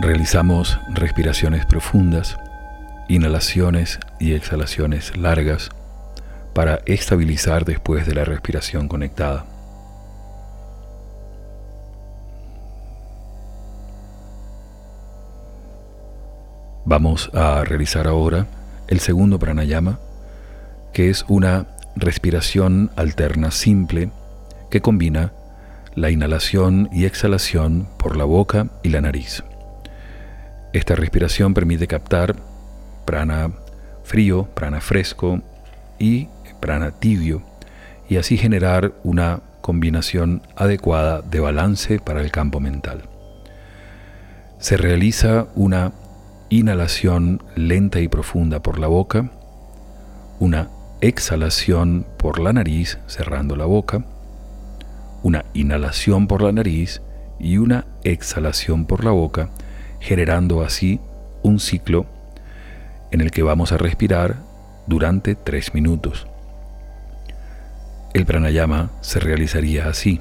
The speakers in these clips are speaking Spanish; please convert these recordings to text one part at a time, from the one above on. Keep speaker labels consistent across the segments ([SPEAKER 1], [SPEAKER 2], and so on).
[SPEAKER 1] Realizamos respiraciones profundas, inhalaciones y exhalaciones largas para estabilizar después de la respiración conectada. Vamos a realizar ahora el segundo pranayama que es una respiración alterna simple que combina la inhalación y exhalación por la boca y la nariz. Esta respiración permite captar prana frío, prana fresco y prana tibio y así generar una combinación adecuada de balance para el campo mental. Se realiza una inhalación lenta y profunda por la boca, una exhalación por la nariz cerrando la boca, una inhalación por la nariz y una exhalación por la boca, generando así un ciclo en el que vamos a respirar durante tres minutos. El pranayama se realizaría así.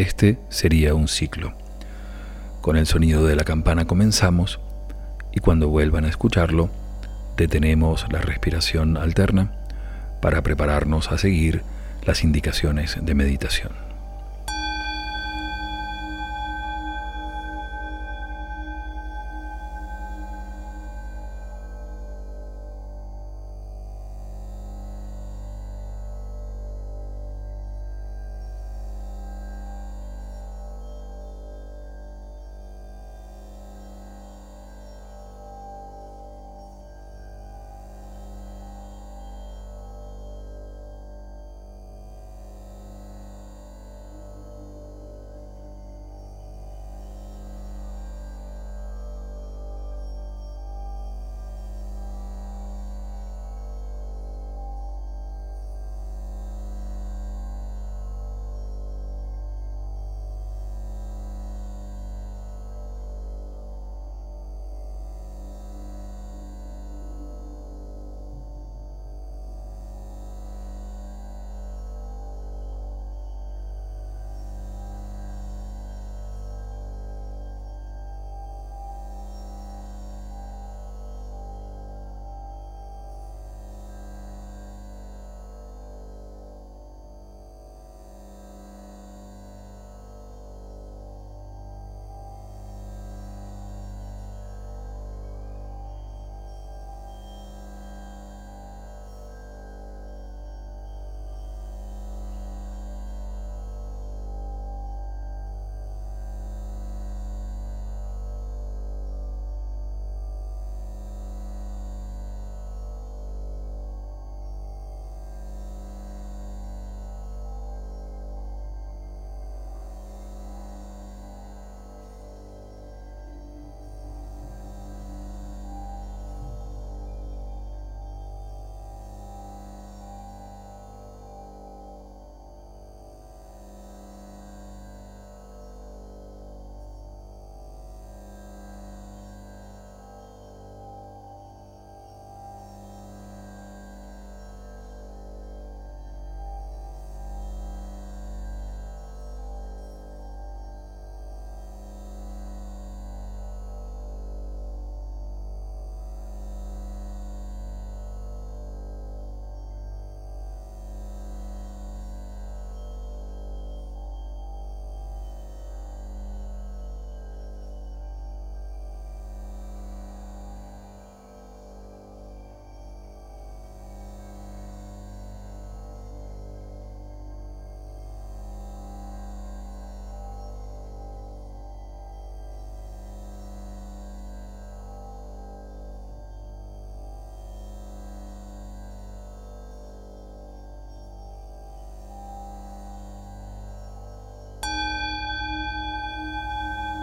[SPEAKER 1] Este sería un ciclo. Con el sonido de la campana comenzamos y cuando vuelvan a escucharlo, detenemos la respiración alterna para prepararnos a seguir las indicaciones de meditación.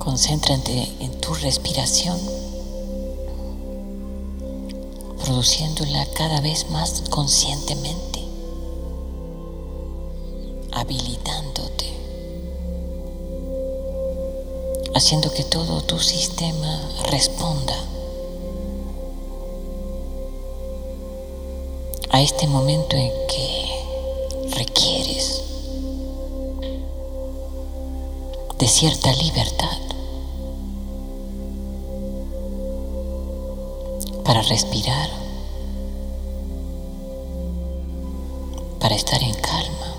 [SPEAKER 2] Concéntrate en tu respiración, produciéndola cada vez más conscientemente, habilitándote, haciendo que todo tu sistema responda a este momento en que requieres de cierta libertad. Para respirar, para estar en calma.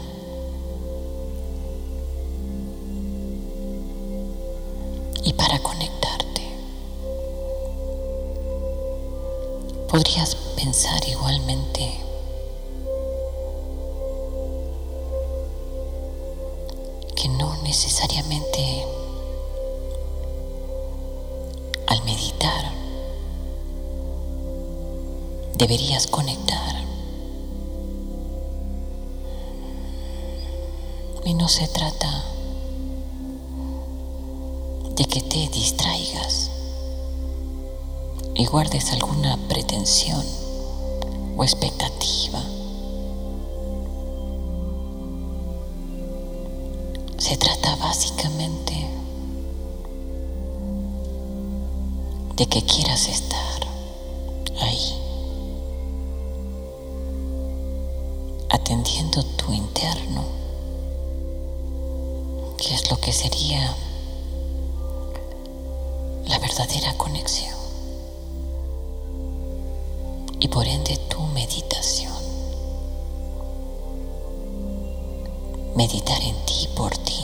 [SPEAKER 2] Y para conectarte. Podrías pensar igualmente que no necesariamente deberías conectar. Y no se trata de que te distraigas y guardes alguna pretensión o expectativa. Se trata básicamente de que quieras estar ahí. Atendiendo tu interno, que es lo que sería la verdadera conexión y por ende tu meditación. Meditar en ti, por ti.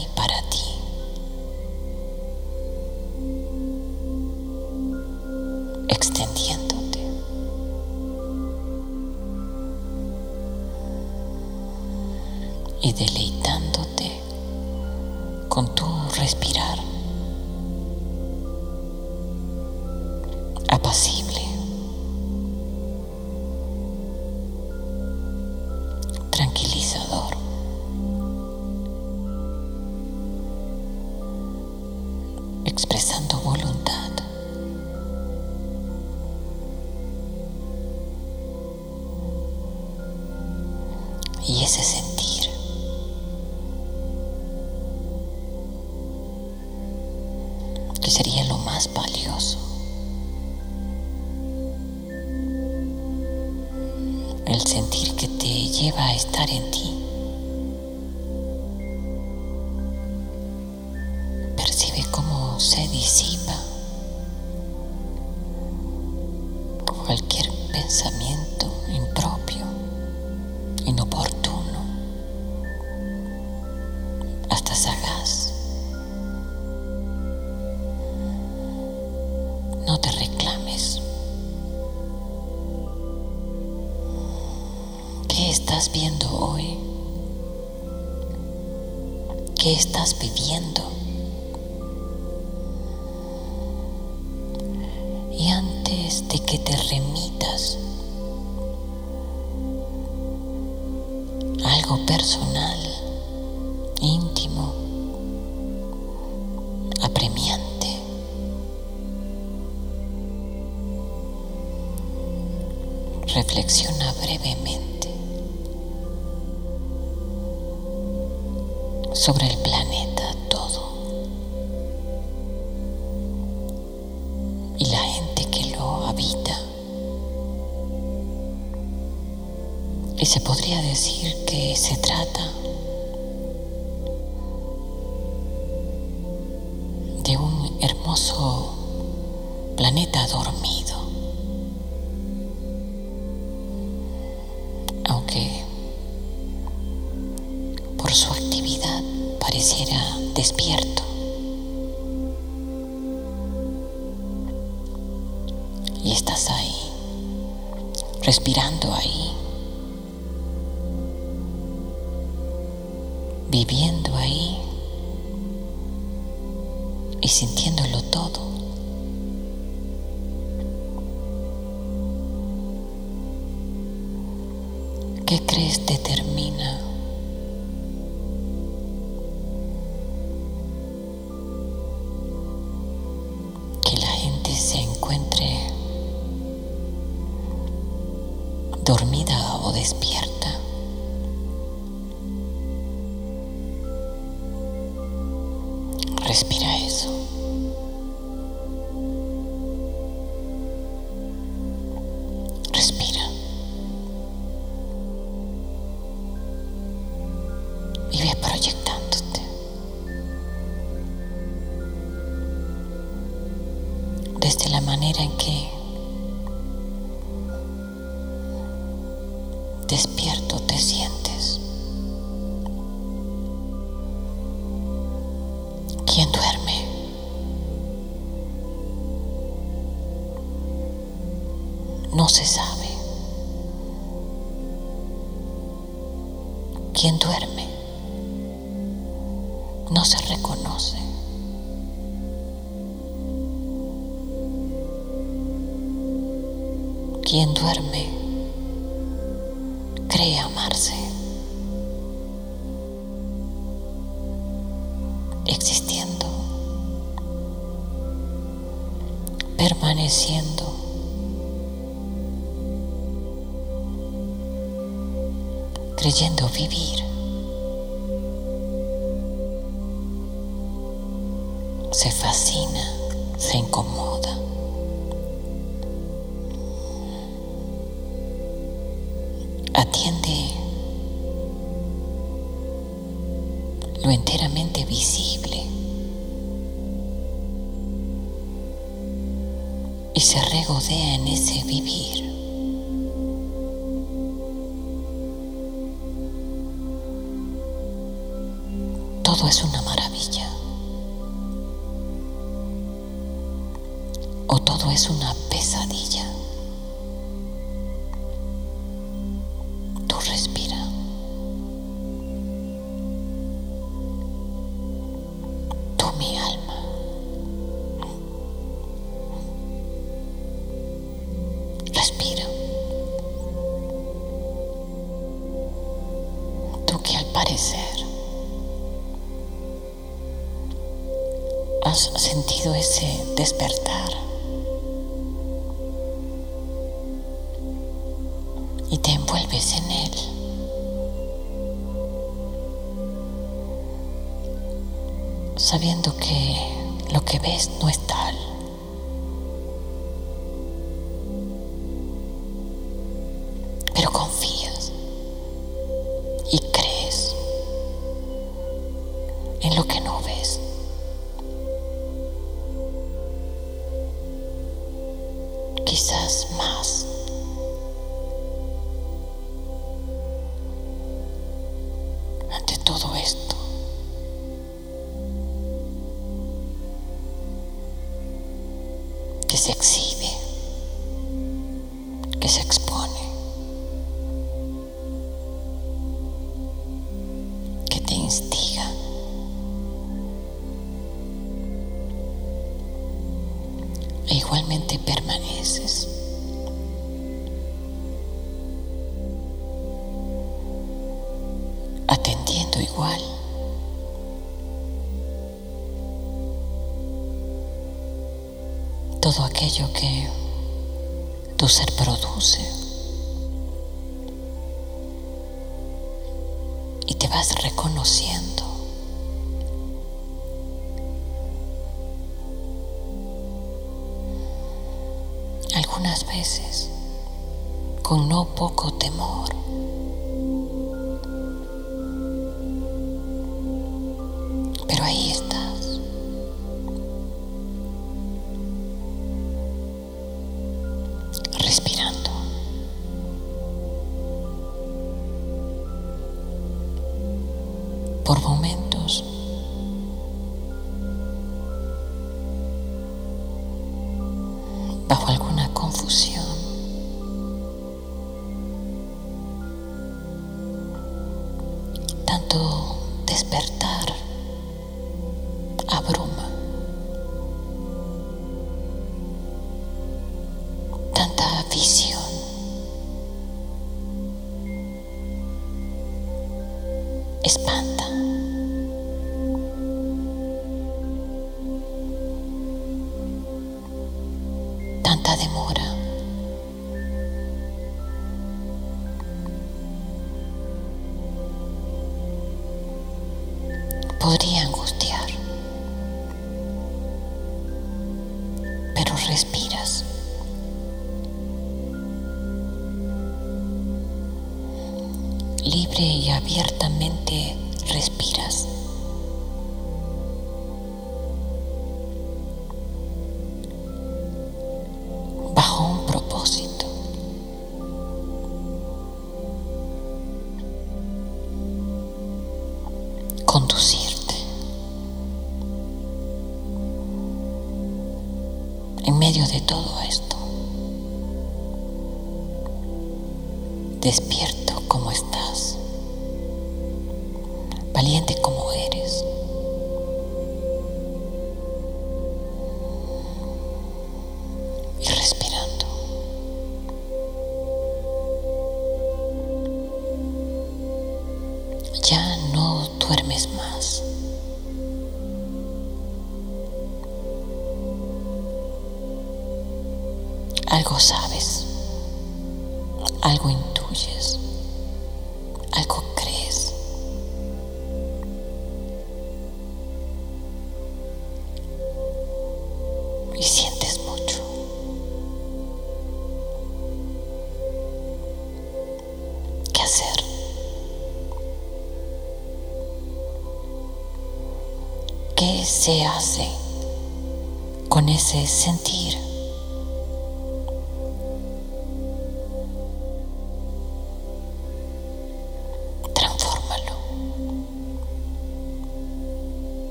[SPEAKER 2] Percibe cómo se disipa cualquier pensamiento impropio, inoportuno, hasta sagaz. No te reclames. ¿Qué estás viendo hoy? ¿Qué estás viviendo? Remitas algo personal, íntimo, apremiante, reflexiona brevemente sobre el planeta se podría decir que se trata Respira No se reconoce. ¿Quién duerme? Cree amarse. Existiendo. Permaneciendo. Creyendo vivir. Se fascina, se incomoda. Atiende lo enteramente visible y se regodea en ese vivir. Todo es una maravilla. O todo es una pesadilla. Aquello que tu ser produce. Y te vas reconociendo. algunas veces con no poco temor. Pero ahí estás. Espanta. Tanta demora. Podría angustiar. Pero respiras. Libre y abiertamente Valiente como eres.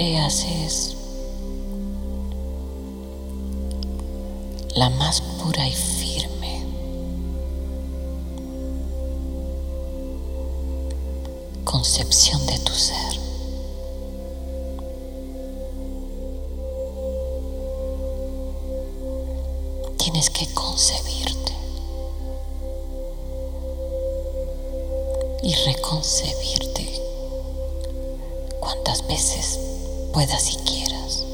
[SPEAKER 2] es la más pura y firme. Concepción de tu ser. Tienes que concebirte y reconcebirte cuantas veces puedas y quieras.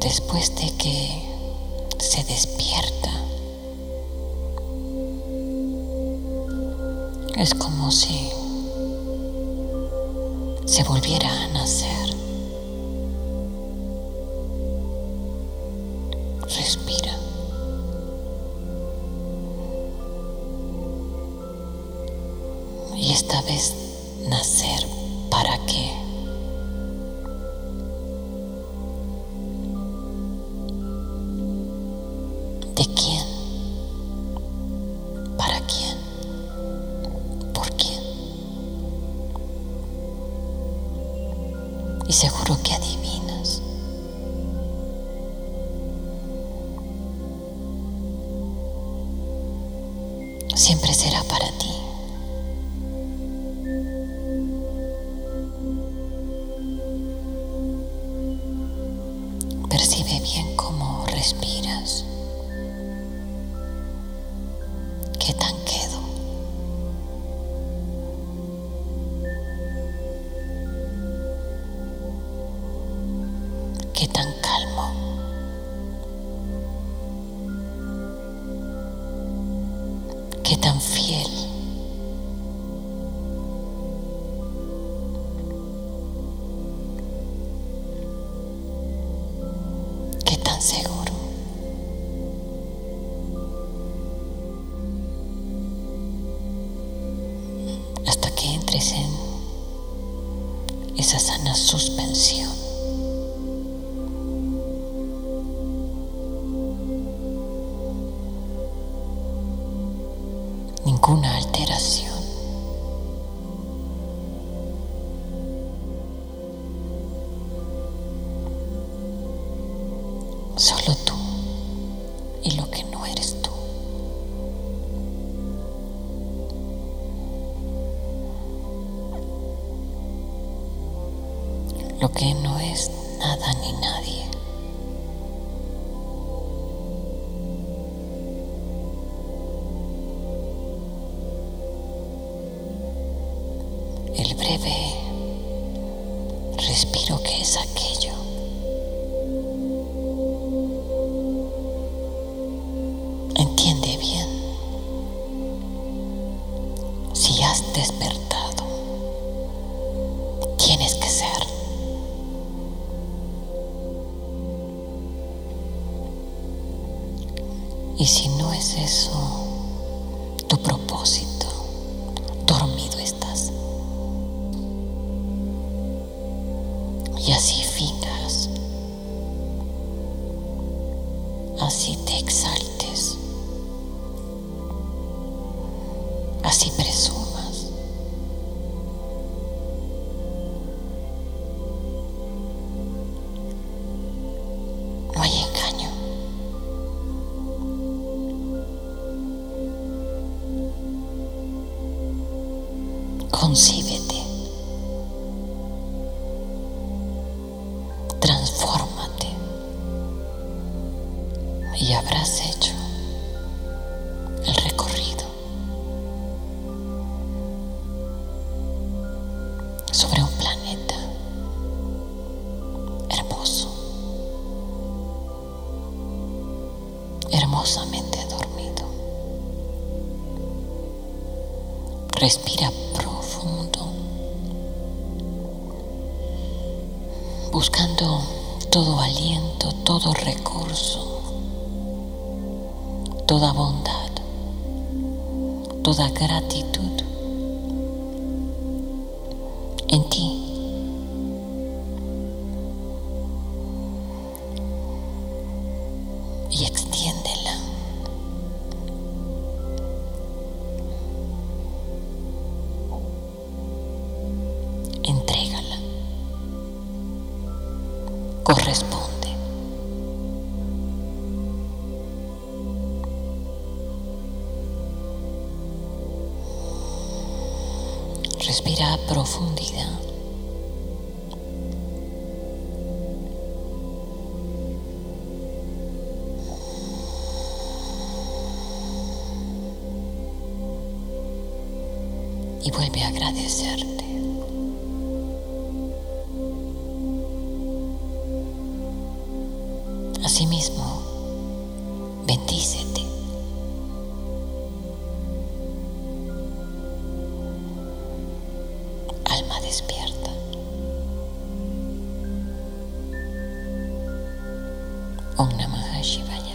[SPEAKER 2] Después de que se despierta, es como si se volviera a nacer. Respira. tan fiel. nada ni nadie. El breve respiro que es aquí. profundidad. Y vuelve a agradecerte. Om Namah Shivaya.